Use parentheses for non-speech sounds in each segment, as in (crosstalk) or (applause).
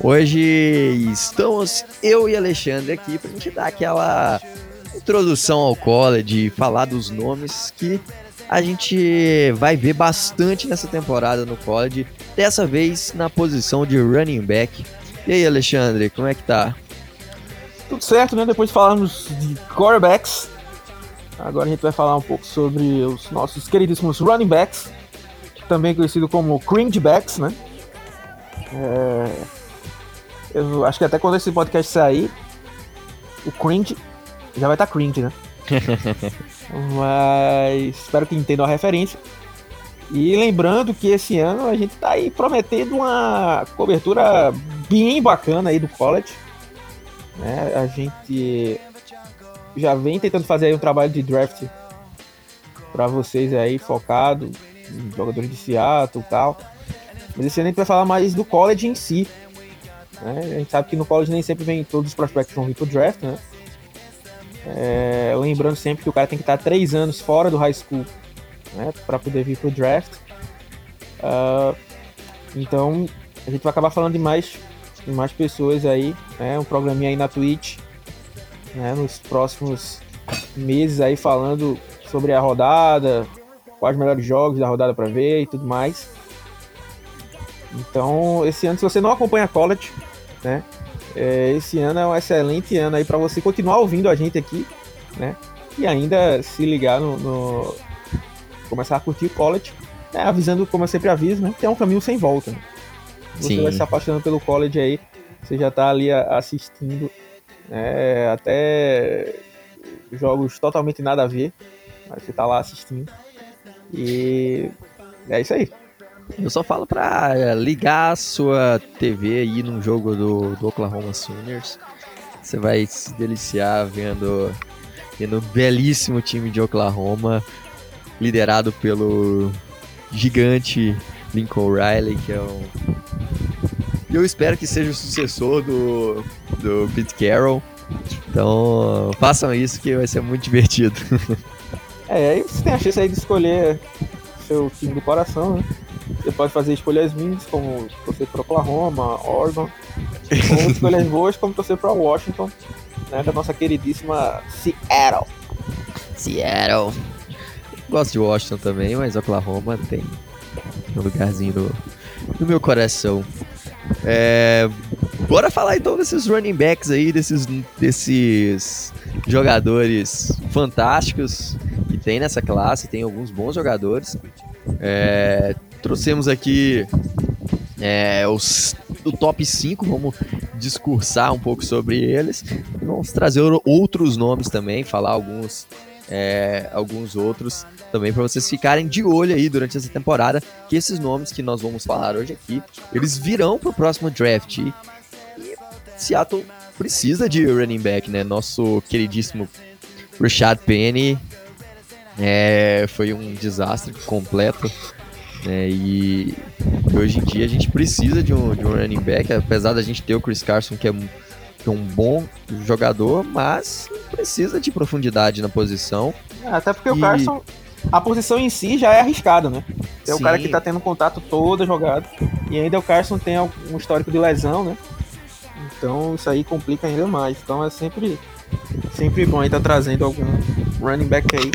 Hoje estamos eu e Alexandre aqui para a gente dar aquela introdução ao college, falar dos nomes que a gente vai ver bastante nessa temporada no college, dessa vez na posição de running back. E aí, Alexandre, como é que tá? Tudo certo, né? Depois de falarmos de quarterbacks, agora a gente vai falar um pouco sobre os nossos queridíssimos running backs, também conhecido como cringebacks, né? É... Eu acho que até quando esse podcast sair, o cringe já vai estar tá cringe, né? (laughs) Mas espero que entendam a referência. E lembrando que esse ano a gente tá aí prometendo uma cobertura bem bacana aí do college. Né? A gente já vem tentando fazer aí um trabalho de draft para vocês aí focado em jogadores de Seattle e tal. Mas esse ano a gente vai falar mais do college em si. Né? A gente sabe que no college nem sempre vem todos os prospectos vão vir pro draft, né? É, lembrando sempre que o cara tem que estar três anos fora do high school né, para poder vir pro draft. Uh, então a gente vai acabar falando de mais, de mais pessoas aí, né, um programinha aí na Twitch, né, nos próximos meses aí falando sobre a rodada, quais os melhores jogos da rodada para ver e tudo mais. Então, esse ano, se você não acompanha college, né? É, esse ano é um excelente ano aí para você continuar ouvindo a gente aqui, né? E ainda se ligar no, no começar a curtir o college, né? avisando como eu sempre aviso, né? Que é um caminho sem volta. Né? Você Sim. vai se apaixonando pelo college aí, você já tá ali assistindo, né? Até jogos totalmente nada a ver, mas você tá lá assistindo. E é isso aí. Eu só falo pra eh, ligar a sua TV aí num jogo do, do Oklahoma Sooners. Você vai se deliciar vendo, vendo um belíssimo time de Oklahoma, liderado pelo gigante Lincoln Riley, que é um. Eu espero que seja o sucessor do, do Pete Carroll. Então, façam isso que vai ser muito divertido. (laughs) É, aí você tem a chance aí de escolher seu time do coração, né? Você pode fazer escolhas ruins, como torcer para Oklahoma, Oregon, ou (laughs) escolhas boas, como torcer para Washington, né, da nossa queridíssima Seattle. Seattle. Gosto de Washington também, mas Oklahoma tem um lugarzinho no, no meu coração. É, bora falar então desses running backs aí, desses, desses jogadores fantásticos que tem nessa classe. Tem alguns bons jogadores. É, Trouxemos aqui é, os, o top 5, vamos discursar um pouco sobre eles. Vamos trazer outros nomes também, falar alguns, é, alguns outros também para vocês ficarem de olho aí durante essa temporada, que esses nomes que nós vamos falar hoje aqui, eles virão para o próximo draft. E Seattle precisa de running back, né? Nosso queridíssimo Rashad Penny é, foi um desastre completo né? E hoje em dia a gente precisa de um, de um running back, apesar da gente ter o Chris Carson, que é, que é um bom jogador, mas precisa de profundidade na posição. É, até porque e... o Carson, a posição em si já é arriscada, né? É Sim. o cara que tá tendo contato toda jogada. E ainda o Carson tem um histórico de lesão, né? Então isso aí complica ainda mais. Então é sempre, sempre bom estar tá trazendo algum running back aí.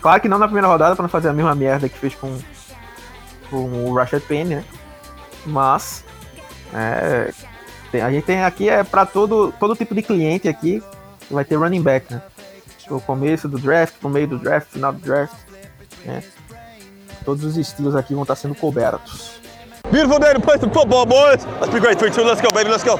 Claro que não na primeira rodada para não fazer a mesma merda que fez com com o Rashad Penny, né? Mas é, tem, a gente tem aqui é para todo, todo tipo de cliente aqui vai ter running back, né? O começo do draft, no meio do draft, final do draft, né? Todos os estilos aqui vão estar sendo cobertos. Beautiful day to play some football, boys. Let's be great. 3 2, let's go, baby, let's go.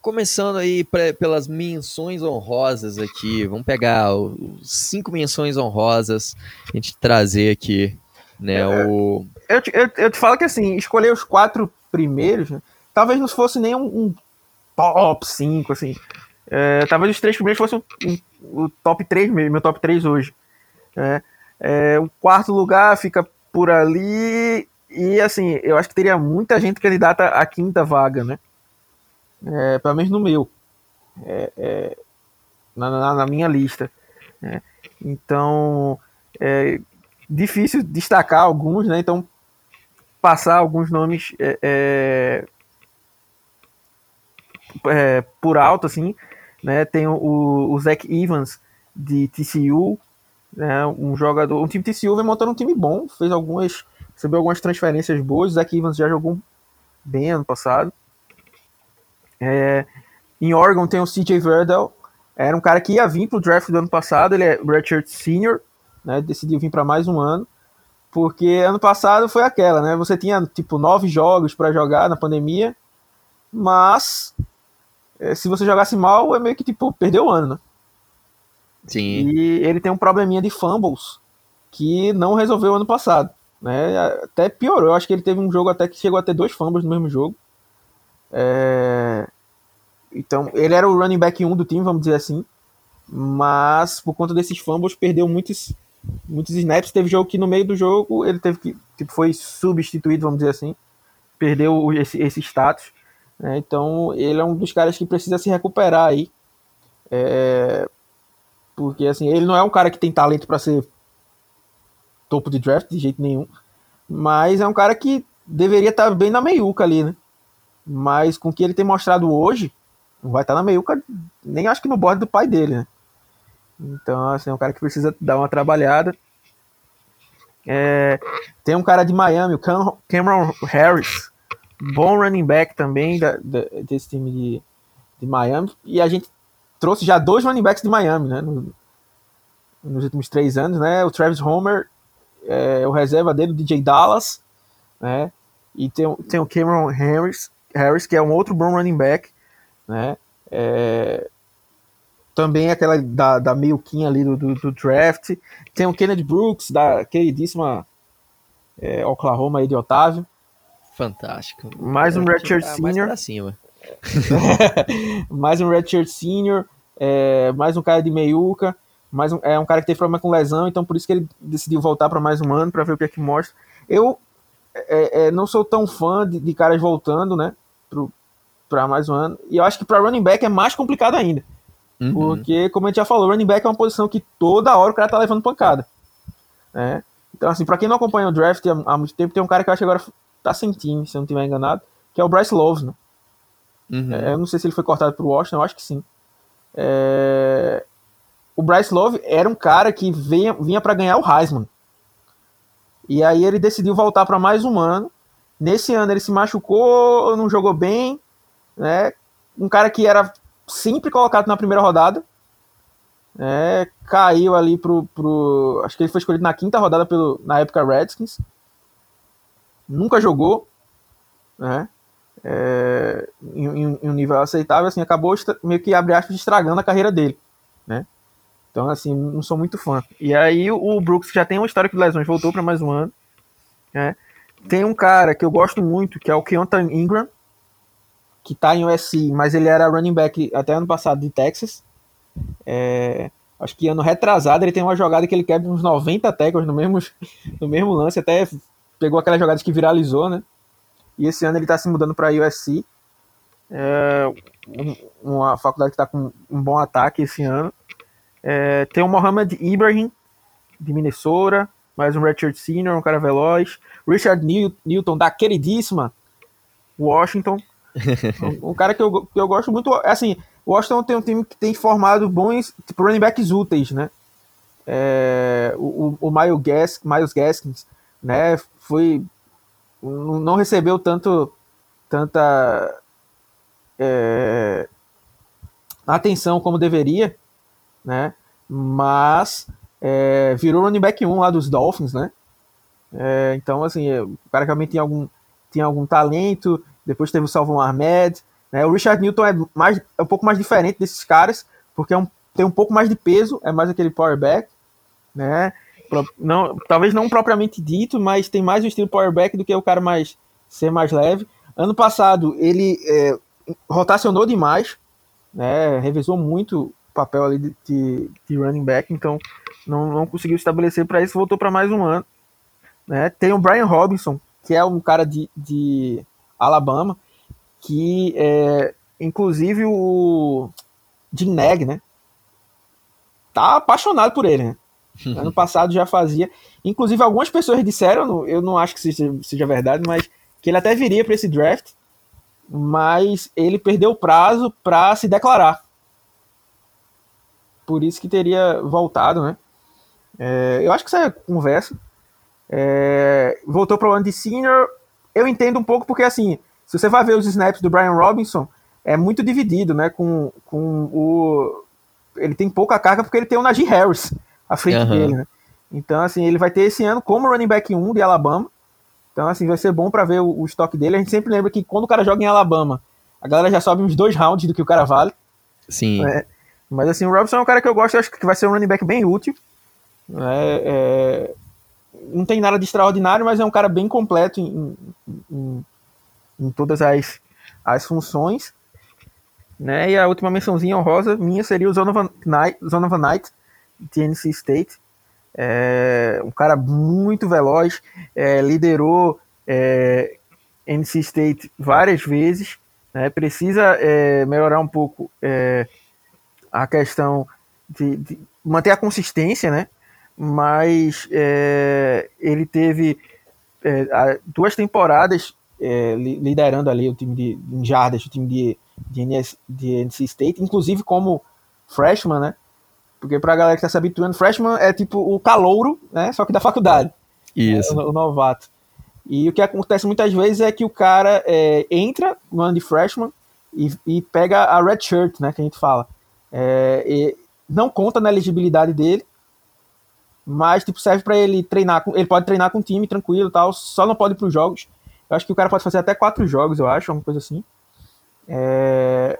Começando aí pelas menções honrosas aqui, vamos pegar os cinco menções honrosas, a gente trazer aqui, né, é, o eu, te, eu, eu te falo que assim, escolher os quatro primeiros, né, talvez não fosse nem um, um top 5, assim. É, talvez os três primeiros fossem o, o top 3 mesmo, meu top 3 hoje. É, é, o quarto lugar fica por ali. E assim, eu acho que teria muita gente candidata à quinta vaga, né? É, pelo menos no meu. É, é, na, na, na, minha lista. Né? Então, é difícil destacar alguns, né? Então, passar alguns nomes é, é, é, por alto, assim, né? Tem o, o Zach Evans de TCU, né? Um jogador, um time TCU vem montando um time bom, fez algumas, recebeu algumas transferências boas. O Zach Evans já jogou bem ano passado. É, em Oregon tem o CJ Verdell, era um cara que ia vir pro draft do ano passado, ele é redshirt senior, né? Decidiu vir para mais um ano. Porque ano passado foi aquela, né? Você tinha tipo nove jogos para jogar na pandemia, mas é, se você jogasse mal, é meio que tipo perdeu o ano, né? Sim. E ele tem um probleminha de fumbles que não resolveu ano passado, né? Até piorou. Eu acho que ele teve um jogo até que chegou a ter dois fumbles no mesmo jogo. É... Então, ele era o running back 1 do time, vamos dizer assim. Mas por conta desses fumbles, perdeu muitos muitos snaps. Teve jogo que no meio do jogo ele teve que, tipo, foi substituído, vamos dizer assim, perdeu esse, esse status. Né? Então ele é um dos caras que precisa se recuperar aí. É, porque assim, ele não é um cara que tem talento para ser topo de draft de jeito nenhum, mas é um cara que deveria estar tá bem na meiuca ali, né? Mas com o que ele tem mostrado hoje, não vai estar tá na meiuca, nem acho que no borde do pai dele, né? Então, assim, é um cara que precisa dar uma trabalhada. É, tem um cara de Miami, o Cameron Harris, bom running back também da, da, desse time de, de Miami. E a gente trouxe já dois running backs de Miami, né? No, nos últimos três anos, né? O Travis Homer, é, o reserva dele, o DJ Dallas, né? E tem, tem o Cameron Harris, Harris, que é um outro bom running back, né? É, também aquela da, da meio-quinha ali do, do, do, draft. Tem o Kennedy Brooks, da queridíssima é, Oklahoma aí de Otávio. Fantástico. Mais um Redshirt Senior. Mais cima. (laughs) mais um Redshirt Senior. É, mais um cara de meiuca. Mais um, é um cara que teve problema com lesão, então por isso que ele decidiu voltar para mais um ano, para ver o que é que mostra. Eu é, é, não sou tão fã de, de caras voltando, né? Para mais um ano. E eu acho que para running back é mais complicado ainda. Uhum. Porque, como a gente já falou, running back é uma posição que toda hora o cara tá levando pancada. Né? Então, assim, pra quem não acompanha o draft há, muito tempo, tem um cara que eu acho que agora tá sem time, se eu não estiver enganado, que é o Bryce Love, né? Uhum. É, eu não sei se ele foi cortado pro Washington, eu acho que sim. É... O Bryce Love era um cara que vinha, vinha para ganhar o Heisman. E aí ele decidiu voltar para mais um ano. Nesse ano ele se machucou, não jogou bem, né? Um cara que era sempre colocado na primeira rodada. É, caiu ali pro, pro. Acho que ele foi escolhido na quinta rodada pelo, na época Redskins. Nunca jogou. Né? É, em, em, um nível aceitável, assim, acabou meio que abre aspas estragando a carreira dele. Né? Então, assim, não sou muito fã. E aí o Brooks já tem uma história de lesões, voltou para mais um ano. Né? Tem um cara que eu gosto muito, que é o Keontae Ingram, que tá em USC, mas ele era running back até ano passado de Texas. É, acho que ano retrasado ele tem uma jogada que ele quebra uns 90 tackles no mesmo, (laughs) no mesmo lance, até pegou aquelas jogadas que viralizou, né? E esse ano ele tá se mudando para USC. É, uma faculdade que tá com um bom ataque esse ano. É, tem o Mohamed Ibrahim, de Minnesota, mais um Richard Senior, um cara veloz. Richard Newton, da queridíssima Washington, um cara que eu, que eu gosto muito, é assim, o Washington tem um time que tem formado bons tipo, running backs úteis, né? É, o, o Miles, Gas, Miles Gaskins, né? Foi não recebeu tanto tanta é, atenção como deveria, né? Mas é, virou running back 1 lá dos Dolphins, né? É, então, assim, é, o cara realmente tinha algum, tinha algum talento, depois teve o Salvon Ahmed. Né? O Richard Newton é, mais, é um pouco mais diferente desses caras, porque é um, tem um pouco mais de peso, é mais aquele powerback. Né? Não, talvez não propriamente dito, mas tem mais um estilo powerback do que o cara mais ser mais leve. Ano passado ele é, rotacionou demais, né? Revezou muito o papel ali de, de, de running back, então não, não conseguiu estabelecer para isso, voltou para mais um ano. Né? Tem o Brian Robinson, que é um cara de, de Alabama, que é, inclusive o Jim Neg, né? Tá apaixonado por ele, né? Ano passado já fazia. Inclusive, algumas pessoas disseram, eu não acho que seja, seja verdade, mas que ele até viria para esse draft, mas ele perdeu o prazo para se declarar. Por isso que teria voltado, né? É, eu acho que essa conversa. É, voltou para o ano de senior. Eu entendo um pouco porque, assim, se você vai ver os snaps do Brian Robinson, é muito dividido, né? Com, com o. Ele tem pouca carga porque ele tem o Najee Harris à frente uhum. dele, né? Então, assim, ele vai ter esse ano como running back 1 de Alabama. Então, assim, vai ser bom para ver o, o, estoque dele. A gente sempre lembra que quando o cara joga em Alabama, a galera já sobe uns dois rounds do que o cara vale. Sim. Né? Mas, assim, o Robson é um cara que eu gosto, eu acho que vai ser um running back bem útil. É, é... Não tem nada de extraordinário, mas é um cara bem completo em, em, em todas as, as funções. Né? E a última mençãozinha honrosa minha seria o Zonovan Knight, Knight de NC State. É, um cara muito veloz, é, liderou é, NC State várias vezes, né, precisa é, melhorar um pouco é, a questão de, de, manter a consistência, né, mas é, ele teve duas temporadas liderando ali o time de, de jardas, o time de, de, NS, de NC State, inclusive como freshman, né, porque pra galera que tá se habituando, freshman é tipo o calouro, né? Só que da faculdade. Isso. É, o, o, novato. E o que acontece muitas vezes é que o cara é, entra no ano de freshman e, e, pega a red shirt, né? Que a gente fala. É, não conta na elegibilidade dele, mas tipo, serve para ele treinar. Ele pode treinar com o time tranquilo tal, só não pode ir pros jogos. Eu acho que o cara pode fazer até quatro jogos, eu acho, alguma coisa assim. É,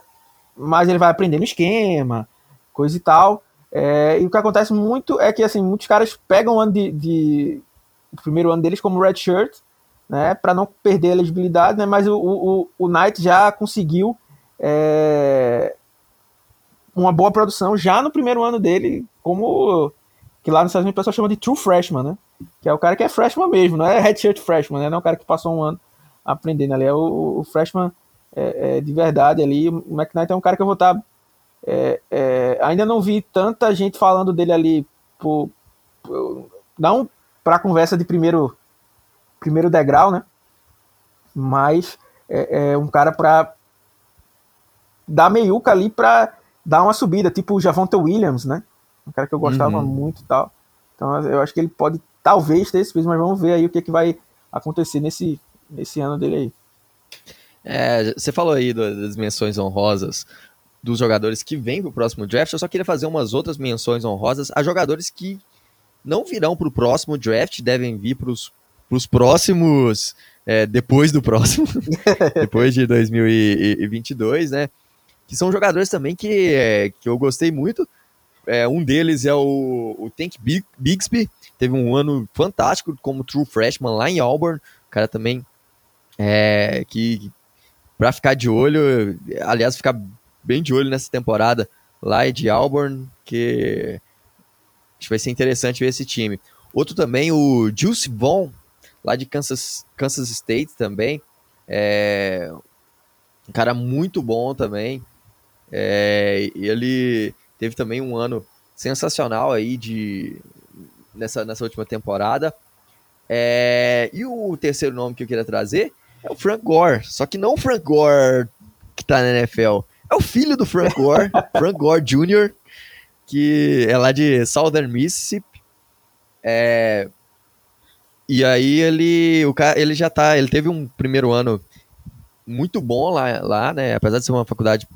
mas ele vai aprendendo esquema, coisa e tal. É, e o que acontece muito é que assim, muitos caras pegam o ano de, de o primeiro ano deles como red shirt, né, para não perder a elegibilidade, né, mas o, o, o Knight já conseguiu é, uma boa produção já no primeiro ano dele, como que lá nos Estados Unidos o pessoal chama de true freshman, né, que é o cara que é freshman mesmo, não é red shirt freshman, né, não é o cara que passou um ano aprendendo ali, é o, o freshman é, é, de verdade ali, o McKnight é um cara que eu vou estar é, é, ainda não vi tanta gente falando dele ali, por, por não para conversa de primeiro, primeiro degrau, né? Mas é, é um cara para dar meiuca ali para dar uma subida, tipo o Javonte Williams, né? Um cara que eu gostava uhum. muito e tal. Então eu acho que ele pode talvez ter esse peso, mas vamos ver aí o que, que vai acontecer nesse, nesse ano dele aí. É, você falou aí das menções honrosas dos jogadores que vêm para o próximo draft, eu só queria fazer umas outras menções honrosas a jogadores que não virão para o próximo draft, devem vir para os próximos, é, depois do próximo, (laughs) depois de 2022, né? Que são jogadores também que, é, que eu gostei muito. É, um deles é o, o Tank Bixby, teve um ano fantástico como true freshman lá em Auburn. O cara também é, que para ficar de olho, aliás, ficar bem de olho nessa temporada lá de Auburn, que acho que vai ser interessante ver esse time. Outro também, o Juice Vaughn, lá de Kansas, Kansas State também. É um cara muito bom também. É, ele teve também um ano sensacional aí de nessa, nessa última temporada. É, e o terceiro nome que eu queria trazer é o Frank Gore. Só que não o Frank Gore que tá na NFL. É o filho do Frank Gore, (laughs) Frank Gore Jr., que é lá de Southern Mississippi. É... E aí ele, o cara, ele já tá, ele teve um primeiro ano muito bom lá, lá, né? Apesar de ser uma faculdade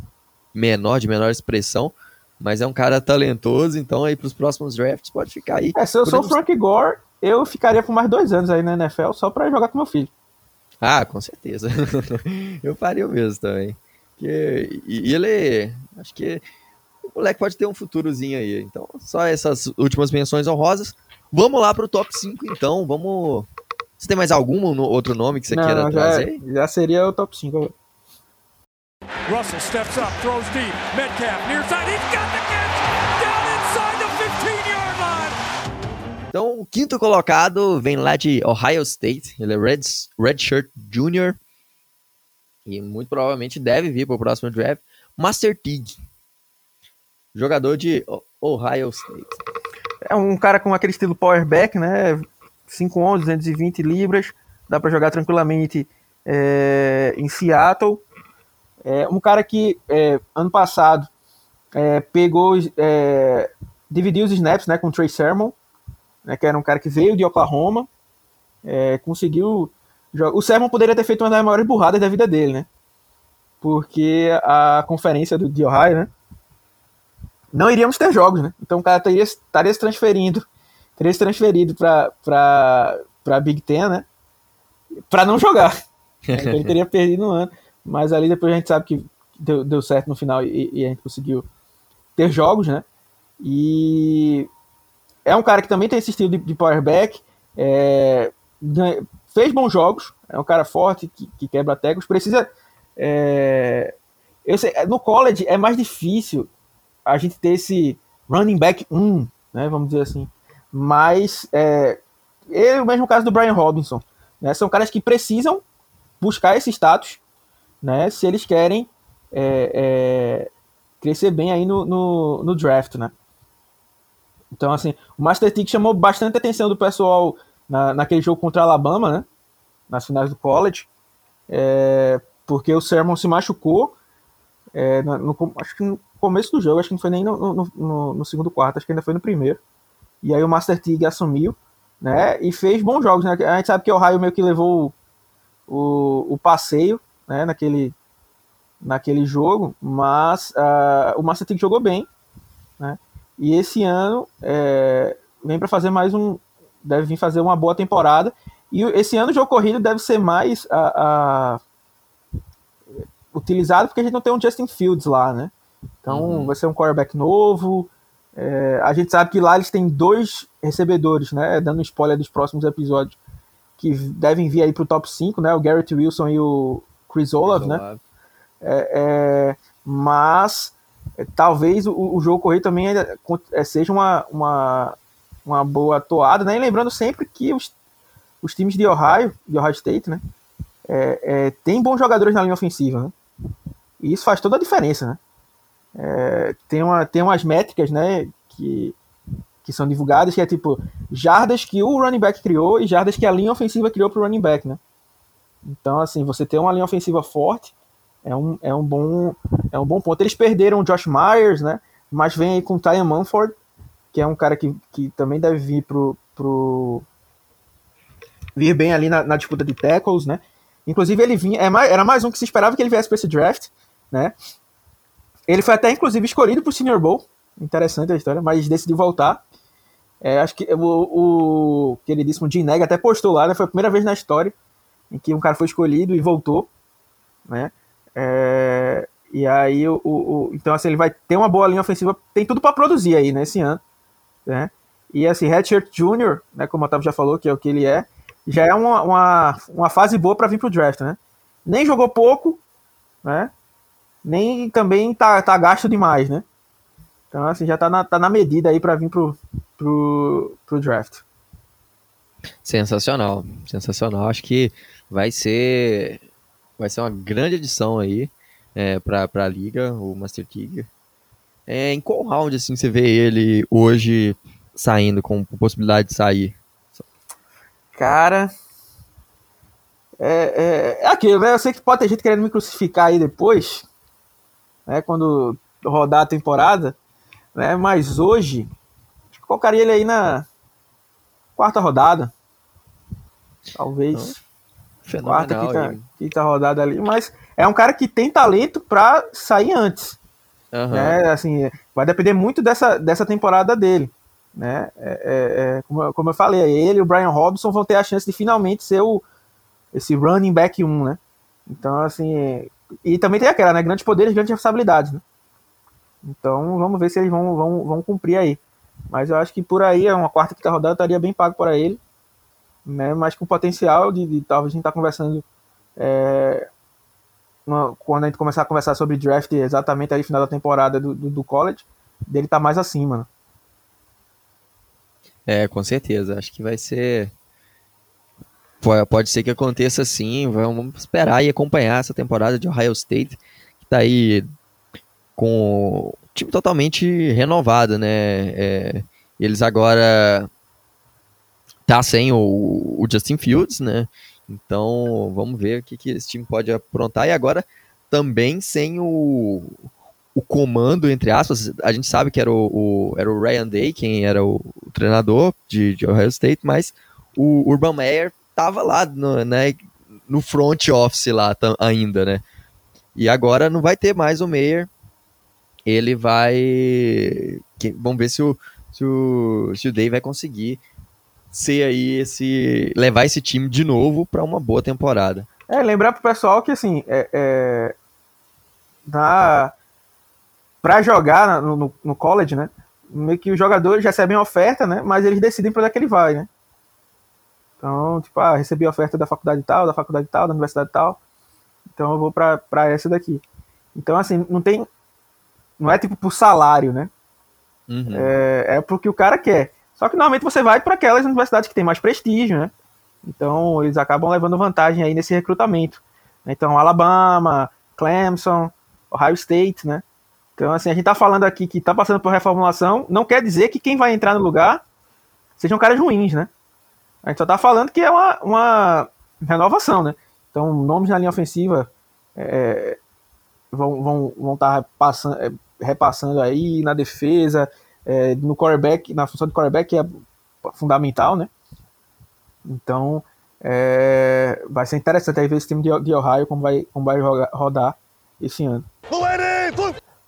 menor, de menor expressão, mas é um cara talentoso, então aí pros próximos drafts pode ficar aí. É, se eu sou o Frank Gore, eu ficaria por mais dois anos aí na NFL só para jogar com meu filho. Ah, com certeza. (laughs) eu faria o mesmo também. Que, e, ele, acho que o moleque pode ter um futurozinho aí. Então, só essas últimas menções honrosas. Vamos lá pro top 5, então. Vamos. Você tem mais algum outro nome que você não, queira já, trazer? Já seria o top 5. Russell steps up, throws deep. Metcalf near side. He's got the catch down inside the 15-yard line. Então, o quinto colocado vem lá de Ohio State. Ele é Red, Redshirt Junior. E muito provavelmente deve vir para o próximo draft. Master Teague. Jogador de Ohio State. É um cara com aquele estilo powerback, né? 5'11", 220 libras. Dá para jogar tranquilamente é, em Seattle. É um cara que é, ano passado é, pegou, é, dividiu os snaps né, com o Trey Sermon, né, que era um cara que veio de Oklahoma, é, conseguiu. O Sermon poderia ter feito uma das maiores burradas da vida dele, né? Porque a conferência do, de Ohio, né? Não iríamos ter jogos, né? Então o cara teria, estaria se transferindo, teria se transferido para Big Ten, né? Para não jogar. Então (laughs) ele teria perdido um ano. Mas ali depois a gente sabe que deu, deu certo no final e, e, a gente conseguiu ter jogos, né? E é um cara que também tem esse estilo de, de powerback, é, fez bons jogos, é um cara forte que, que quebra tecos, precisa. É, eu sei, no college é mais difícil a gente ter esse running back 1, né? Vamos dizer assim. Mas é, é o mesmo caso do Brian Robinson. Né? São caras que precisam buscar esse status, né? Se eles querem é, é, crescer bem aí no, no, no, draft, né? Então, assim, o Master Tick chamou bastante atenção do pessoal na, naquele jogo contra a Alabama, né? Nas finais do college, é, porque o Sermon se machucou, é, no, acho que no começo do jogo, acho que não foi nem no, no, segundo quarto, acho que ainda foi no primeiro. E aí o Master Tig assumiu, né? E fez bons jogos, né? A gente sabe que o Ohio meio que levou o, o passeio, né, naquele, naquele jogo, mas uh, o Master Team jogou bem, né, e esse ano é, vem para fazer mais um, deve vir fazer uma boa temporada, e esse ano o jogo corrido deve ser mais uh, uh, utilizado porque a gente não tem um Justin Fields lá, né, então uhum. vai ser um quarterback novo, é, a gente sabe que lá eles têm dois recebedores, né, dando spoiler dos próximos episódios, que devem vir aí para o top 5, né? O Garrett Wilson e o Chris Olave, né? É, é, mas é, talvez o, o, jogo corrido também é, seja uma, uma, uma boa toada, né? E lembrando sempre que os, os times de Ohio, de Ohio State, né? É, é, tem bons jogadores na linha ofensiva, né? E isso faz toda a diferença, né? É, tem, uma, tem umas métricas, né? Que que são divulgadas, que é tipo jardas que o running back criou e jardas que a linha ofensiva criou para o running back, né? Então, assim, você ter uma linha ofensiva forte é um, é um, bom, é um bom ponto. Eles perderam o Josh Myers, né? Mas vem aí com o Tyan Manford, que é um cara que, que também deve vir pro, pro vir bem ali na, na disputa de tackles, né? Inclusive ele vinha, é era mais um que se esperava que ele viesse para esse draft, né? Ele foi até inclusive escolhido para o Senior Bowl, interessante a história, mas decidiu voltar. É, acho que o, o queridíssimo Jim Neg até postou lá, né? Foi a primeira vez na história em que um cara foi escolhido e voltou, né? É, e aí, o, o, então assim, ele vai ter uma boa linha ofensiva, tem tudo para produzir aí nesse ano, né? E assim, Redshirt Jr., né, como o Otávio já falou, que é o que ele é, já é uma, uma, uma fase boa para vir pro draft, né? Nem jogou pouco, né? Nem também tá, tá gasto demais, né? Então, assim, já tá na, tá na medida aí para vir pro, pro, pro draft. Sensacional, sensacional. Acho que vai ser vai ser uma grande edição aí é, para a liga, o Master Tiger. É, em qual round assim você vê ele hoje saindo com possibilidade de sair? Cara, é, é, é aquilo, né? Eu sei que pode ter gente querendo me crucificar aí depois, né? Quando rodar a temporada, né? Mas hoje colocaria ele aí na quarta rodada. Talvez. Então, quarta, quinta, quinta, rodada ali. Mas é um cara que tem talento para sair antes. Uhum. Né? Assim, vai depender muito dessa, dessa temporada dele. Né? É, é, é, como, como, eu falei, ele e o Brian Robson vão ter a chance de finalmente ser o, esse running back 1, né? Então, assim. E também tem aquela, né? Grandes poderes, grandes responsabilidades, né? Então, vamos ver se eles vão, vão, vão cumprir aí. Mas eu acho que por aí, uma quarta, quinta rodada estaria bem pago para ele. Né? Mas com potencial de, de talvez a gente tá conversando é, no, quando a gente começar a conversar sobre draft exatamente aí final da temporada do, do, do college, dele tá mais acima, né? É, com certeza. Acho que vai ser. Pode ser que aconteça sim. Vamos esperar e acompanhar essa temporada de Ohio State, que tá aí com o time totalmente renovado, né? É, eles agora tá sem o, o, Justin Fields, né? Então vamos ver o que, que esse time pode aprontar. E agora também sem o, o comando, entre aspas, a gente sabe que era o, o, era o Ryan Day, quem era o, o treinador de, de, Ohio State, mas o Urban Meyer tava lá no, né, no front office lá ainda, né? E agora não vai ter mais o Meyer. Ele vai. Vamos ver se o, se o, se o Day vai conseguir ser aí esse. levar esse time de novo para uma boa temporada. É, lembrar pro pessoal que assim, é, é, na, para jogar no, no, no, college, né? Meio que os jogadores recebem oferta, né? Mas eles decidem para onde é que ele vai, né? Então, tipo, ah, recebi oferta da faculdade tal, da faculdade tal, da universidade tal. Então eu vou para essa daqui. Então, assim, não tem. Não é tipo por salário, né? Uhum. É, é porque o cara quer. Só que normalmente você vai para aquelas universidades que tem mais prestígio, né? Então eles acabam levando vantagem aí nesse recrutamento. Então, Alabama, Clemson, Ohio State, né? Então, assim, a gente tá falando aqui que tá passando por reformulação, não quer dizer que quem vai entrar no lugar sejam caras ruins, né? A gente só tá falando que é uma, uma renovação, né? Então, nomes na linha ofensiva é, vão vão vão estar tá é, repassando aí na defesa, é, no quarterback, na função de quarterback é fundamental, né? Então, é, vai ser interessante aí ver esse time de, de Ohio como vai, como vai rodar esse ano.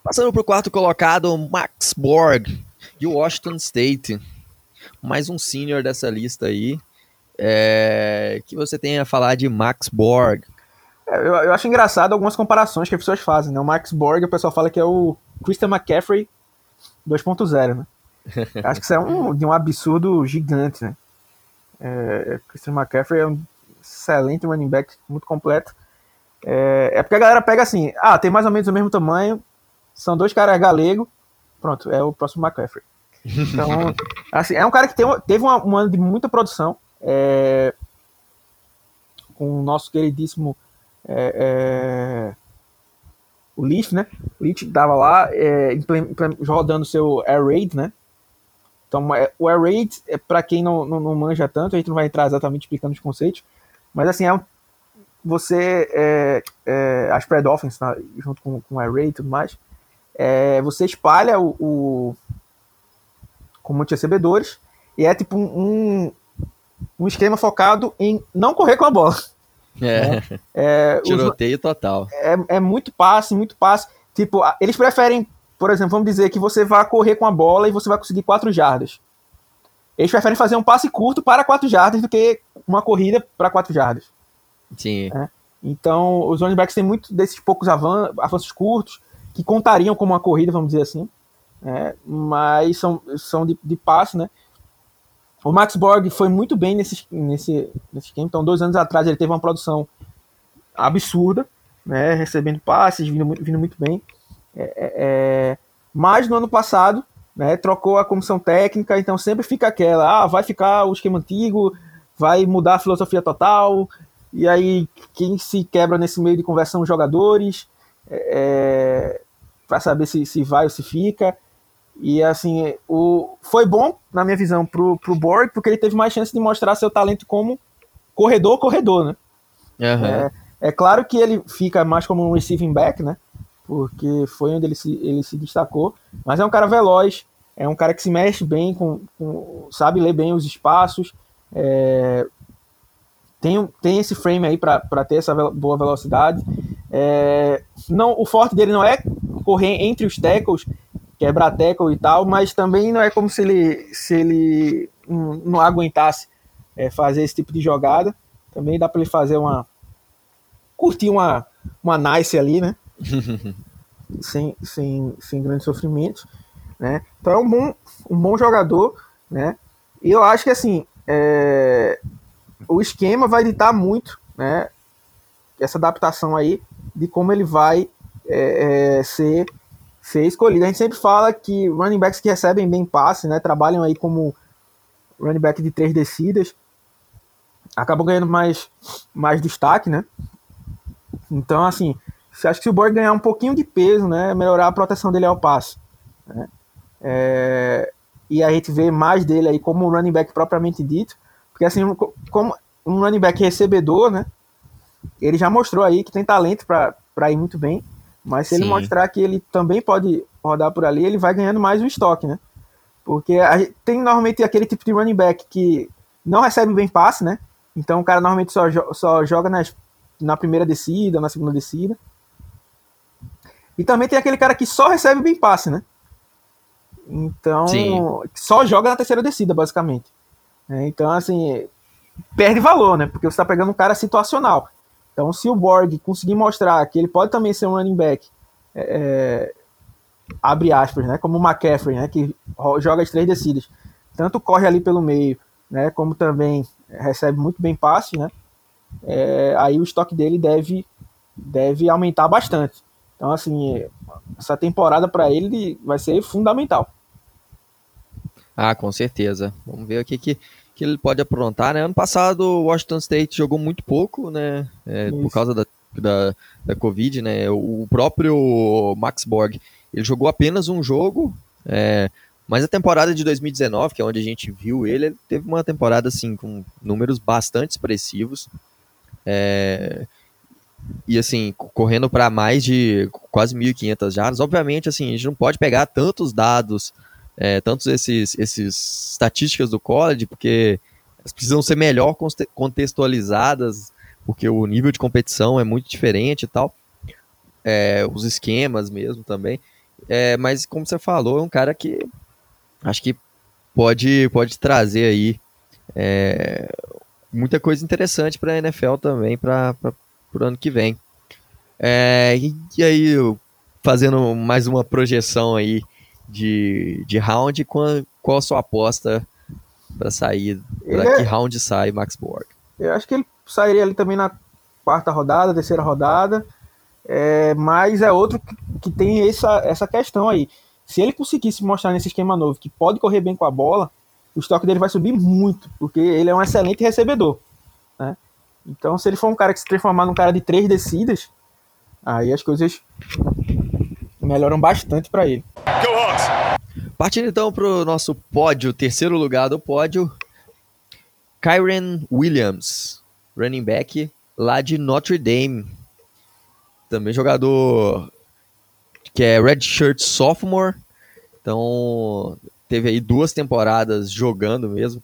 Passando para o quarto colocado, Max Borg, de Washington State. Mais um senior dessa lista aí. É... que você tem a falar de Max Borg? É, eu, eu, acho engraçado algumas comparações que as pessoas fazem. Né? O Max Borg, o pessoal fala que é o Christian McCaffrey 2.0, né? (laughs) acho que isso é um, de um absurdo gigante, né? É, Christian McCaffrey é um excelente running back, muito completo. É, é, porque a galera pega assim, ah, tem mais ou menos o mesmo tamanho, são dois caras galego, pronto, é o próximo McCaffrey. Então, (laughs) assim, é um cara que tem, teve uma, um ano de muita produção, é, com o nosso queridíssimo é, é o Leaf, né? O Leaf dava lá, é, rodando seu Air Raid, né? Então, é, o Air Raid, é, para quem não, não, não, manja tanto, a gente não vai entrar exatamente explicando os conceitos, mas assim, é um, você, é, é, as spread offense, tá, junto com, com o Air Raid e tudo mais, é, você espalha o, o com muitos recebedores e é tipo um, um esquema focado em não correr com a bola. É, é, é tiroteio os, total. É, é muito passe, muito passe. Tipo, eles preferem, por exemplo, vamos dizer que você vai correr com a bola e você vai conseguir 4 jardas. Eles preferem fazer um passe curto para 4 jardas do que uma corrida para 4 jardas. Sim. É. Então, os running backs têm muito desses poucos avanços curtos que contariam como uma corrida, vamos dizer assim, é, mas são, são de, de passe, né? O Max Borg foi muito bem nesse, nesse, nesse game, então dois anos atrás ele teve uma produção absurda, né, recebendo passes, vindo, vindo muito bem, é, é, é, mas no ano passado, né, trocou a comissão técnica, então sempre fica aquela, ah, vai ficar o esquema antigo, vai mudar a filosofia total, e aí quem se quebra nesse meio de conversão jogadores, é, para saber se, se vai ou se fica. E assim, o, foi bom, na minha visão, pro, pro Borg, porque ele teve mais chance de mostrar seu talento como corredor, corredor, né? Uhum. É, é, claro que ele fica mais como um receiving back, né? Porque foi onde ele se, ele se destacou. Mas é um cara veloz, é um cara que se mexe bem, com, com sabe ler bem os espaços. É, tem, tem esse frame aí para ter essa boa velocidade. É, não, o forte dele não é correr entre os tackles, quebrar tackle e tal, mas também não é como se ele, se ele não, não aguentasse é, fazer esse tipo de jogada. Também dá para ele fazer uma. curtir uma, uma nice ali, né? (laughs) sem, sem, sem grande sofrimento. Né? Então é um bom, um bom jogador, né? E eu acho que assim. É, o esquema vai ditar muito, né? Essa adaptação aí de como ele vai é, é, ser, ser escolhido. A gente sempre fala que running backs que recebem bem passe, né, trabalham aí como running back de três descidas, acabam ganhando mais, mais destaque, né? Então, assim, acho que se o Borg ganhar um pouquinho de peso, né, melhorar a proteção dele ao passe, né? É, e a gente vê mais dele aí como running back propriamente dito, porque assim, como um running back recebedor, né, ele já mostrou aí que tem talento para ir muito bem, mas se Sim. ele mostrar que ele também pode rodar por ali, ele vai ganhando mais o estoque, né? Porque tem normalmente aquele tipo de running back que não recebe bem passe, né? Então o cara normalmente só, só joga nas, na primeira descida, na segunda descida. E também tem aquele cara que só recebe bem passe, né? Então, Sim. só joga na terceira descida, basicamente. É, então, assim, perde valor, né? Porque você está pegando um cara situacional. Então, se o Borg conseguir mostrar que ele pode também ser um running back, é, é abre aspas, né? Como o McCaffrey, né? Que joga as três descidas. Tanto corre ali pelo meio, né? Como também recebe muito bem passe, né? É, aí o estoque dele deve, deve aumentar bastante. Então, assim, essa temporada para ele vai ser fundamental. Ah, com certeza. Vamos ver o que, que, que ele pode aprontar, né? Ano passado o Washington State jogou muito pouco, né? É, por causa da, da, da Covid, né? O próprio Max Borg, ele jogou apenas um jogo, é, mas a temporada de 2019, que é onde a gente viu ele, ele teve uma temporada assim com números bastante expressivos. É, e assim, correndo para mais de quase 1.500 jardas. Obviamente, assim, a gente não pode pegar tantos dados, é, tantos esses, esses estatísticas do college, porque elas precisam ser melhor contextualizadas, porque o nível de competição é muito diferente e tal. É, os esquemas mesmo também. É, mas como você falou, é um cara que acho que pode, pode trazer aí é, muita coisa interessante para a NFL também, para pro ano que vem. É, e, aí, fazendo mais uma projeção aí de, de round, qual, qual a sua aposta para sair? Para é... que round sai Max Borg? Eu acho que ele sairia ali também na quarta rodada, terceira rodada. É, mas é outro que, que tem essa, essa questão aí. Se ele conseguisse mostrar nesse esquema novo que pode correr bem com a bola, o estoque dele vai subir muito, porque ele é um excelente recebedor. Né? Então, se ele for um cara que se transformar num cara de três descidas, aí as coisas melhoram bastante para ele. Partindo então para o nosso pódio, terceiro lugar do pódio, Kyren Williams, running back lá de Notre Dame. Também jogador que é redshirt sophomore. Então, teve aí duas temporadas jogando mesmo.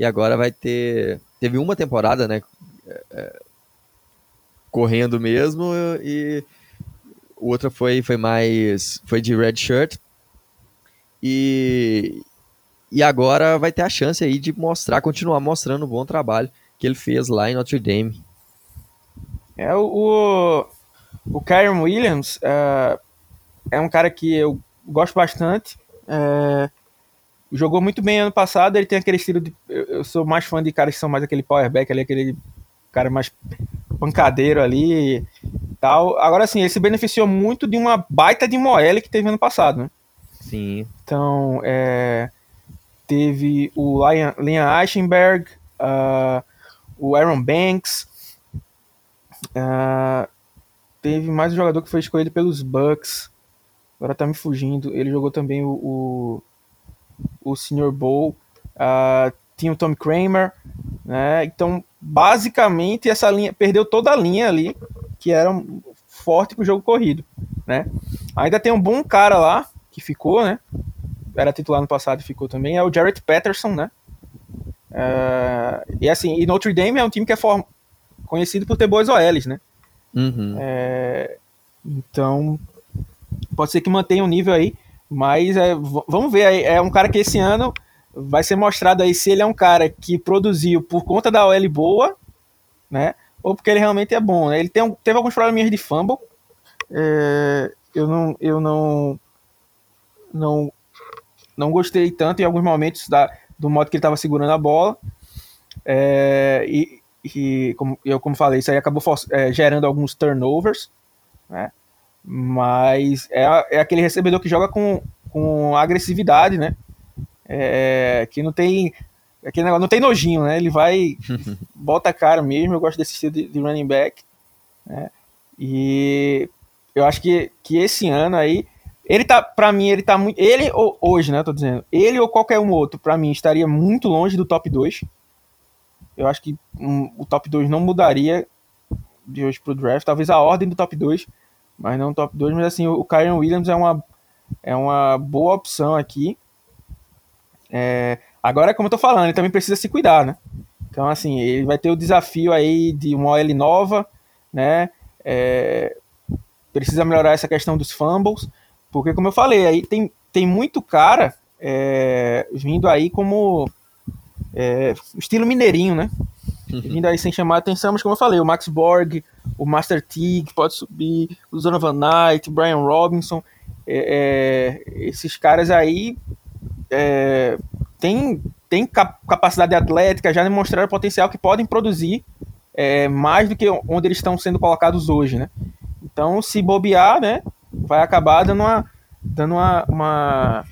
E agora vai ter. Teve uma temporada, né? é, correndo mesmo e outra foi, foi mais foi de red shirt e, e agora vai ter a chance aí de mostrar, continuar mostrando o bom trabalho que ele fez lá em Notre Dame. É o o Kyron Williams é, é um cara que eu gosto bastante. É, jogou muito bem ano passado. Ele tem aquele estilo de. Eu sou mais fã de caras que são mais aquele powerback ali, aquele cara mais pancadeiro ali e tal. Agora, assim, ele se beneficiou muito de uma baita de Moelle que teve ano passado, né? Sim. Então, é, teve o Liam, Liam Eichenberg, uh, o Aaron Banks, uh, teve mais um jogador que foi escolhido pelos Bucks, agora tá me fugindo, ele jogou também o, o, o Sr. Bowl, uh, tinha o Tom Kramer, né? Então, basicamente, essa linha perdeu toda a linha ali, que era forte pro jogo corrido, né? Ainda tem um bom cara lá, que ficou, né? Era titular no passado e ficou também, é o Jarrett Patterson, né? Uh, e assim, e Notre Dame é um time que é form... conhecido por ter boas OLs, né? Uhum. É, então, pode ser que mantenha o um nível aí, mas é, vamos ver, é um cara que esse ano vai ser mostrado aí se ele é um cara que produziu por conta da OL boa, né? Ou porque ele realmente é bom. Né? Ele tem, teve alguns probleminhas de fumble. É, eu não, eu não, não, não gostei tanto em alguns momentos da, do modo que ele estava segurando a bola. É, e, e como eu como falei, isso aí acabou é, gerando alguns turnovers. né? Mas é, é aquele recebedor que joga com, com agressividade, né? É, que não tem aquele negócio, não tem nojinho, né? Ele vai, (laughs) bota a cara mesmo. Eu gosto desse estilo de, de running back. Né? E eu acho que, que esse ano aí, ele tá, pra mim, ele tá muito. Ele, ou, hoje, né? Tô dizendo, ele ou qualquer um outro, pra mim, estaria muito longe do top 2. Eu acho que um, o top 2 não mudaria de hoje pro draft. Talvez a ordem do top 2, mas não o top 2. Mas assim, o, o Kyron Williams é uma, é uma boa opção aqui. É, agora, como eu tô falando, ele também precisa se cuidar, né? Então, assim, ele vai ter o desafio aí de uma OL nova, né? É, precisa melhorar essa questão dos fumbles, porque, como eu falei, aí tem, tem muito cara é, vindo aí como é, estilo mineirinho, né? Uhum. Vindo aí sem chamar atenção, mas como eu falei, o Max Borg, o Master T, que pode subir, o Donovan Knight, o Brian Robinson, é, é esses caras aí é, têm, têm capacidade atlética, já demonstraram o potencial que podem produzir é, mais do que onde eles estão sendo colocados hoje, né? Então, se bobear, né, vai acabar dando uma, dando uma, uma,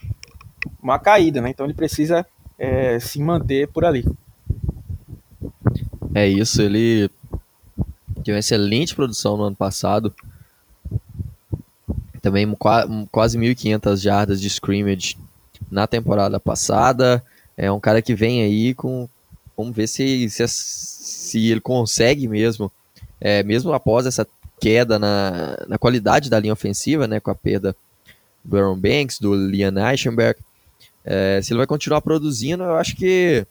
uma caída, né? Então ele precisa é, se manter por ali. É isso, ele teve uma excelente produção no ano passado. Também quase 1.500 jardas de scrimmage na temporada passada. É um cara que vem aí com. Vamos ver se, se, se ele consegue mesmo, é, mesmo após essa queda na, na qualidade da linha ofensiva, né, com a perda do Aaron Banks, do Liam Eichenberg. É, se ele vai continuar produzindo, eu acho que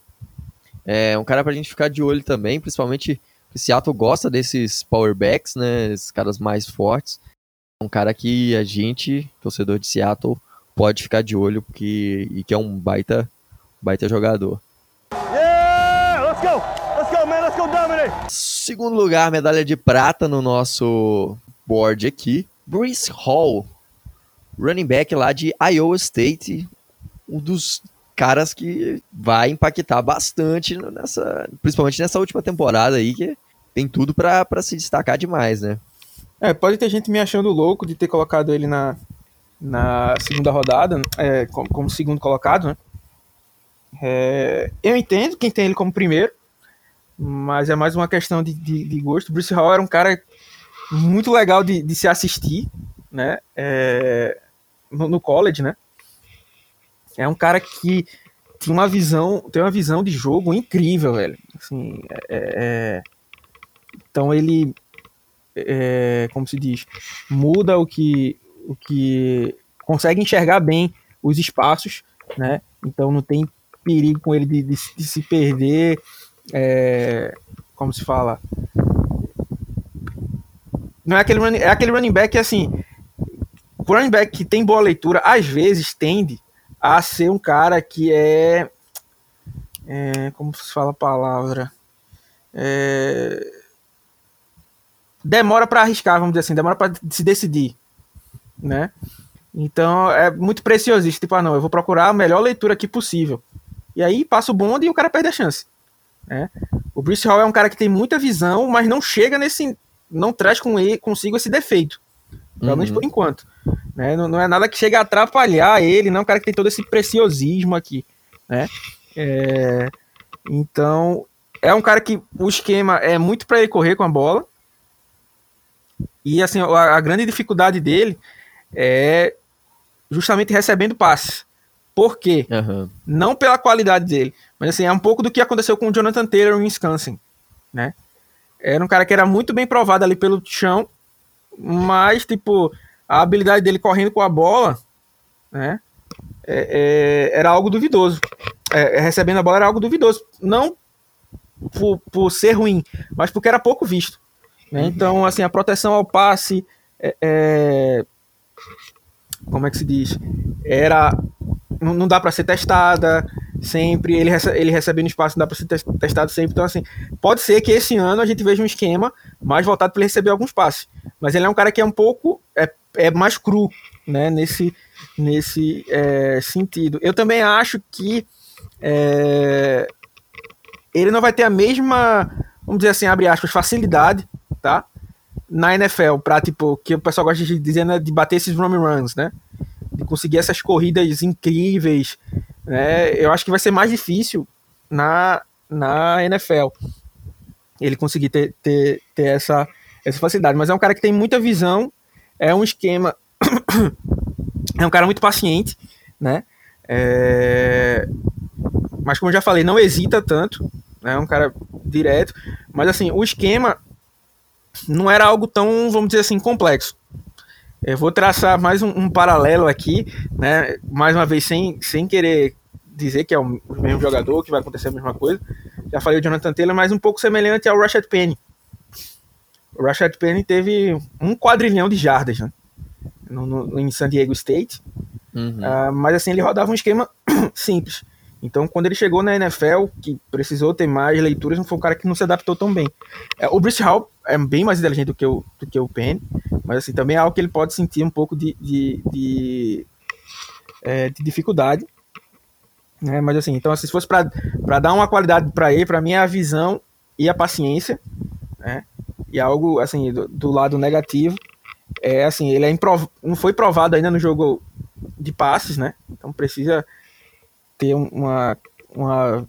é um cara para a gente ficar de olho também, principalmente o Seattle gosta desses powerbacks, né, esses caras mais fortes. É um cara que a gente, torcedor de Seattle, pode ficar de olho porque, e que é um baita, baita jogador. Yeah, let's go! Let's go, man! Let's go dominate! Segundo lugar, medalha de prata no nosso board aqui. Bruce Hall, running back lá de Iowa State, um dos caras que vai impactar bastante nessa, principalmente nessa última temporada aí, que tem tudo para se destacar demais, né? É, pode ter gente me achando louco de ter colocado ele na, na segunda rodada, é, como, segundo colocado, né? É, eu entendo quem tem ele como primeiro, mas é mais uma questão de, de, de gosto. Bruce Hall era um cara muito legal de, de se assistir, né? É, no, no, college, né? É um cara que tinha uma visão, tem uma visão de jogo incrível, velho. Assim, é, é, então ele, é, como se diz, muda o que, o que consegue enxergar bem os espaços, né? Então não tem perigo com ele de, de, de se perder é, como se fala? Não é aquele é aquele running back assim, o running back que tem boa leitura, às vezes tende a ser um cara que é, é como se fala a palavra, é, demora para arriscar, vamos dizer assim, demora para se decidir, né? Então é muito preciosista, tipo, ah não, eu vou procurar a melhor leitura aqui possível. E aí passa o bonde e o cara perde a chance. Né? O Bruce Hall é um cara que tem muita visão, mas não chega nesse. não traz com ele, consigo esse defeito. Pelo menos uhum. por enquanto. Né? Não, não, é nada que chega a atrapalhar ele, não é um cara que tem todo esse preciosismo aqui. Né? É, então, é um cara que o esquema é muito para ele correr com a bola. E assim, a, a grande dificuldade dele é justamente recebendo passes. Por quê? Uhum. Não pela qualidade dele, mas assim, é um pouco do que aconteceu com o Jonathan Taylor em Wisconsin, né? Era um cara que era muito bem provado ali pelo chão, mas, tipo, a habilidade dele correndo com a bola, né? É, é, era algo duvidoso. É, é recebendo a bola era algo duvidoso. Não por, por ser ruim, mas porque era pouco visto. Né? Uhum. Então, assim, a proteção ao passe, é, é como é que se diz? Era não, dá para ser testada sempre, ele, recebe, ele recebendo espaço não dá para ser testado sempre. Então, assim, pode ser que esse ano a gente veja um esquema mais voltado para ele receber alguns passes. Mas ele é um cara que é um pouco é, é mais cru, né, nesse, nesse é, sentido. Eu também acho que é, ele não vai ter a mesma, vamos dizer assim, abre aspas, facilidade, tá? na NFL para tipo que o pessoal gosta de dizer né, de bater esses home runs, né? De conseguir essas corridas incríveis, né? Eu acho que vai ser mais difícil na na NFL ele conseguir ter, ter, ter essa essa facilidade, mas é um cara que tem muita visão, é um esquema (coughs) é um cara muito paciente, né? É... Mas como eu já falei, não hesita tanto, né? É um cara direto, mas assim, o esquema não era algo tão, vamos dizer assim, complexo. Eu vou traçar mais um, um, paralelo aqui, né? Mais uma vez, sem, sem querer dizer que é o mesmo jogador, que vai acontecer a mesma coisa. Já falei o Jonathan Taylor, mas um pouco semelhante ao Rashad Penny. O Rashad Penny teve um quadrilhão de jardas né? no, no, em San Diego State. Uhum. Uh, mas assim, ele rodava um esquema (coughs) simples. Então, quando ele chegou na NFL, que precisou ter mais leituras, não foi um cara que não se adaptou tão bem. É, o Bruce Hall é bem mais inteligente do que o, do que o Penn, mas assim, também é algo que ele pode sentir um pouco de, de, de, é, de dificuldade. Né? Mas assim, então assim, se fosse para dar uma qualidade para ele, para mim é a visão e a paciência, né? E algo assim do, do lado negativo é assim, ele é improv... não foi provado ainda no jogo de passes, né? Então precisa ter uma, uma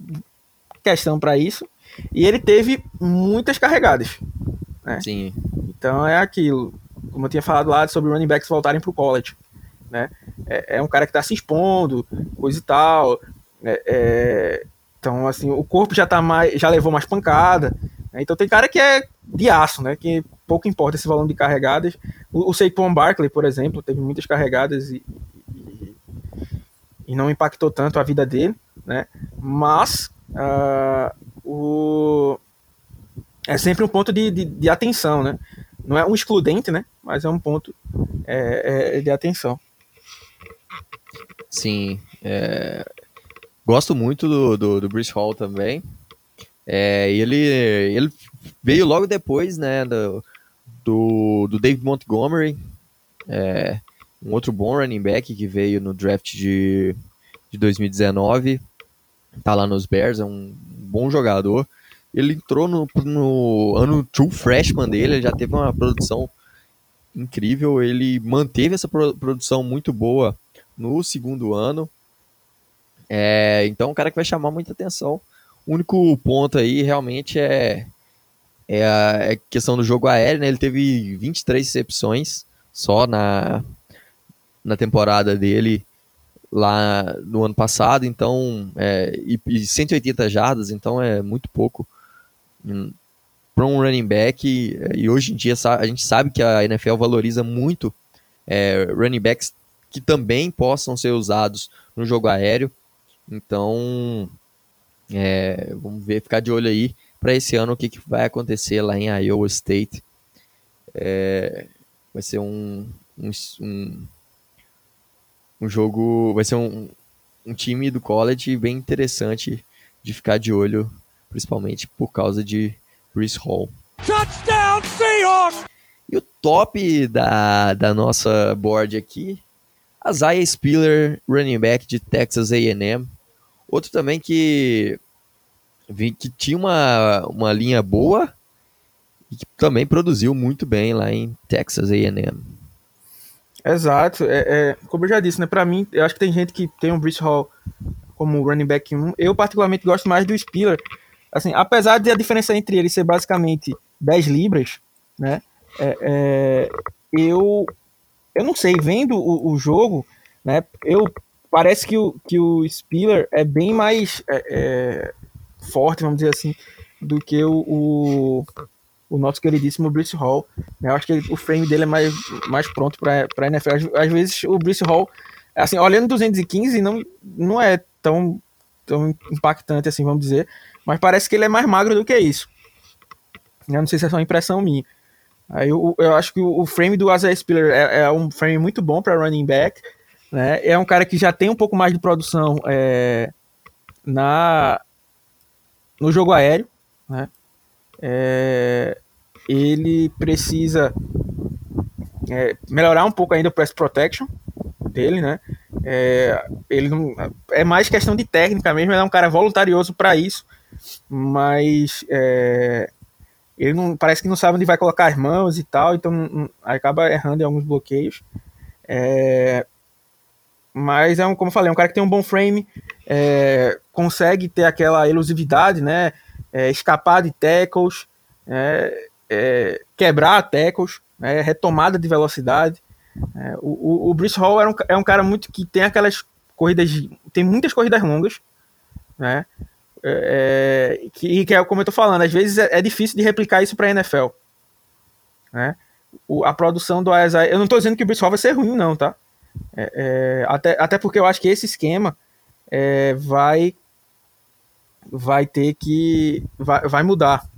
questão para isso. E ele teve muitas carregadas. Né? Sim. Então é aquilo. Como eu tinha falado lá sobre running backs voltarem para o college. Né? É, é, um cara que está se expondo, coisa e tal. É, é, então, assim, o corpo já tá mais. já levou mais pancada. Né? Então tem cara que é de aço, né? Que pouco importa esse volume de carregadas. O, o Saquon Barkley, por exemplo, teve muitas carregadas e, e não impactou tanto a vida dele, né? Mas uh, o é sempre um ponto de, de, de, atenção, né? Não é um excludente, né? Mas é um ponto é, é de atenção. Sim, é... gosto muito do, do, do Bruce Hall também. É, ele, ele veio logo depois, né, do, do, do David Montgomery, é, um outro bom running back que veio no draft de, de 2019, tá lá nos Bears, é um bom jogador. Ele entrou no, no ano true freshman dele, ele já teve uma produção incrível, ele manteve essa produção muito boa no segundo ano. É, então, é um cara que vai chamar muita atenção. O único ponto aí realmente é, é a é questão do jogo aéreo, né? Ele teve 23 recepções só na, na temporada dele lá no ano passado, então é, e, e 180 jardas, então é muito pouco hum, para um running back. E hoje em dia a gente sabe que a NFL valoriza muito é, running backs que também possam ser usados no jogo aéreo. Então, é, vamos ver, ficar de olho aí para esse ano o que, que vai acontecer lá em Iowa State. É, vai ser um, um, um um jogo, vai ser um, um time do college bem interessante de ficar de olho, principalmente por causa de Chris Hall. Touchdown Seahawks! E o top da, da nossa board aqui, Isaiah Spiller, running back de Texas A&M. Outro também que que tinha uma, uma linha boa e que também produziu muito bem lá em Texas A&M. Exato. É, é, como eu já disse, né? Pra mim, eu acho que tem gente que tem o Bruce Hall como running back 1. Eu, particularmente, gosto mais do Spiller. Assim, apesar de a diferença entre eles ser basicamente 10 libras, né? É, é, eu, eu não sei, vendo o, o, jogo, né? Eu, parece que o, que o Spiller é bem mais é, é, forte, vamos dizer assim, do que o, o o nosso queridíssimo Bruce Hall. Eu acho que ele, o frame dele é mais, mais pronto para a NFL. Às, às, vezes o Bruce Hall, assim, olhando 215, não, não é tão, tão impactante assim, vamos dizer, mas parece que ele é mais magro do que isso. Eu não sei se é só impressão minha. Aí eu, eu acho que o, frame do Isaiah Spiller é, é um frame muito bom para running back. Né? É um cara que já tem um pouco mais de produção é, na no jogo aéreo. Né? É, ele precisa é, melhorar um pouco ainda o press protection dele, né? É, ele não, é mais questão de técnica mesmo, ele é um cara voluntarioso para isso, mas é, ele não parece que não sabe onde vai colocar as mãos e tal, então não, acaba errando em alguns bloqueios. É, mas é um, como eu falei, é um cara que tem um bom frame, é, consegue ter aquela elusividade, né? É, escapar de tackles, é, é quebrar tackles, né, retomada de velocidade. É, o, o, o Bruce Hall é um, é um cara muito que tem aquelas corridas, tem muitas corridas longas, né? É, que, que é como eu tô falando, às vezes é, difícil de replicar isso para a NFL. Né? O, a produção do Isaiah, eu não tô dizendo que o Bruce Hall vai ser ruim, não, tá? Até, até porque eu acho que esse esquema é, vai vai ter que vai, vai mudar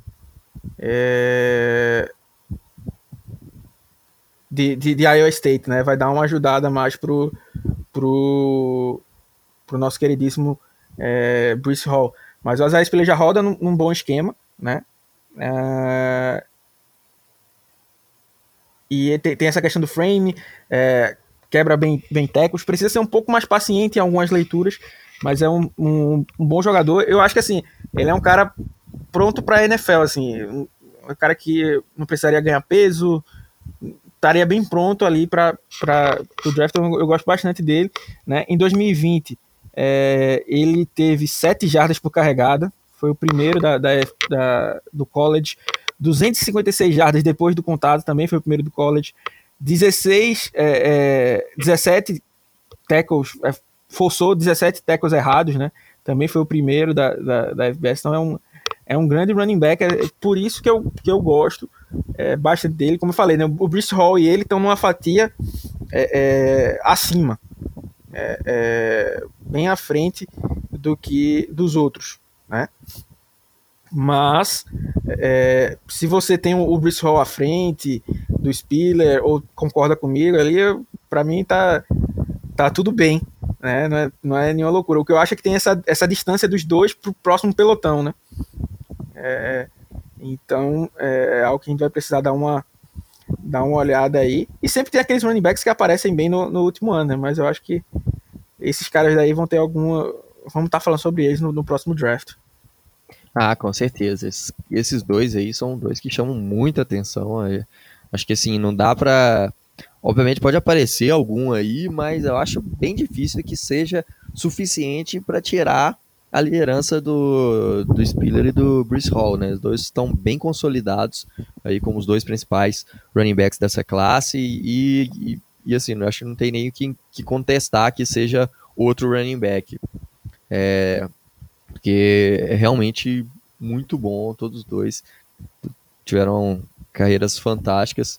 de, de, de Iowa State, né? Vai dar uma ajudada mais pro, pro, pro nosso queridíssimo é, Bruce Hall. Mas o Spiller já roda num, num, bom esquema, né? É, e tem, tem, essa questão do frame, é, quebra bem, bem tecos, precisa ser um pouco mais paciente em algumas leituras, mas é um, um, um bom jogador. Eu acho que assim, ele é um cara pronto para NFL, assim, um, um cara que não precisaria ganhar peso, estaria bem pronto ali para o draft. Eu, eu, gosto bastante dele. Né? Em 2020, é, ele teve 7 jardas por carregada, foi o primeiro da, da, da, do college. 256 jardas depois do contado, também foi o primeiro do college. 16, é, é, 17 tackles, é, forçou 17 tackles errados, né? Também foi o primeiro da, da, da FBS, então é um, é um grande running back, é por isso que eu, que eu gosto é, bastante dele. Como eu falei, né, o Bruce Hall e ele estão numa fatia é, é, acima, é, é, bem à frente do que dos outros, né? Mas é, se você tem o Bruce Hall à frente do Spiller ou concorda comigo ali, para mim tá tá tudo bem, né? Não é, não é nenhuma loucura. O que eu acho é que tem essa, essa distância dos dois pro próximo pelotão, né? É, então é, é algo que a gente vai precisar dar uma, dar uma olhada aí. E sempre tem aqueles running backs que aparecem bem no, no último ano, né? Mas eu acho que esses caras daí vão ter alguma. Vamos estar tá falando sobre eles no, no próximo draft. Ah, com certeza. Esses, esses dois aí são dois que chamam muita atenção. Acho que assim, não dá pra. Obviamente pode aparecer algum aí, mas eu acho bem difícil que seja suficiente para tirar a liderança do, do Spiller e do Bruce Hall, né? Os dois estão bem consolidados aí como os dois principais running backs dessa classe e, e, e assim, eu acho que não tem nem o que, que contestar que seja outro running back. É, porque é realmente muito bom, todos os dois tiveram carreiras fantásticas.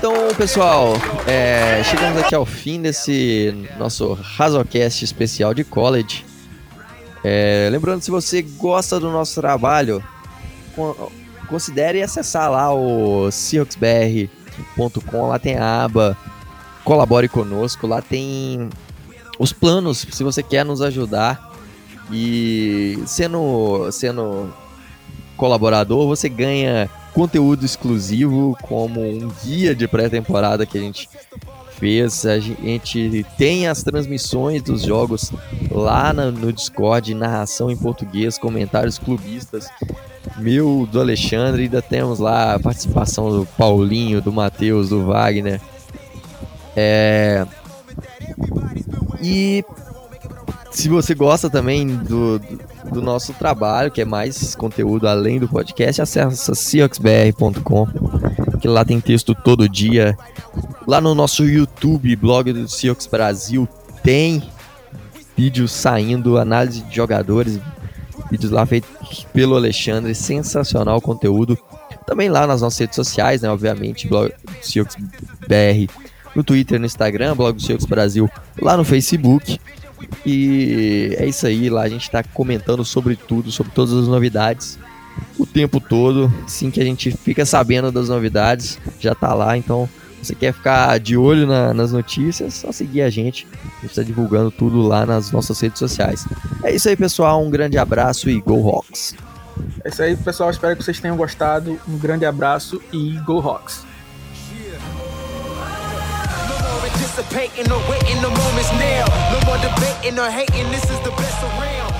Então, pessoal, é, chegamos aqui ao fim desse nosso Razocast especial de college. É, lembrando, se você gosta do nosso trabalho, considere acessar lá o seahawksbr.com, lá tem a aba Colabore Conosco, lá tem os planos, se você quer nos ajudar. E sendo, sendo colaborador, você ganha conteúdo exclusivo, como um guia de pré-temporada que a gente fez. A gente tem as transmissões dos jogos lá no Discord, narração em português, comentários clubistas. Meu, do Alexandre, ainda temos lá a participação do Paulinho, do Matheus, do Wagner. É... E se você gosta também do, do nosso trabalho, que é mais conteúdo além do podcast, acessa seahawksbr.com, que lá tem texto todo dia. Lá no nosso YouTube, blog do Seahawks Brasil, tem vídeos saindo, análise de jogadores, vídeos lá feitos pelo Alexandre, sensacional conteúdo. Também lá nas nossas redes sociais, né, obviamente, blog do Seahawks BR, no Twitter, no Instagram, blog do Seahawks Brasil, lá no Facebook. E é isso aí, lá a gente está comentando sobre tudo, sobre todas as novidades. o tempo todo. Assim que a gente fica sabendo das novidades, já tá lá. Então, você quer ficar de olho na, nas notícias, só seguir a gente. A gente tá divulgando tudo lá nas nossas redes sociais. É isso aí, pessoal. Um grande abraço e Go Hawks! É isso aí, pessoal. Espero que vocês tenham gostado. Um grande abraço e Go Hawks! Anticipating or waiting the moment's now. No more debating or hating, this is the best around.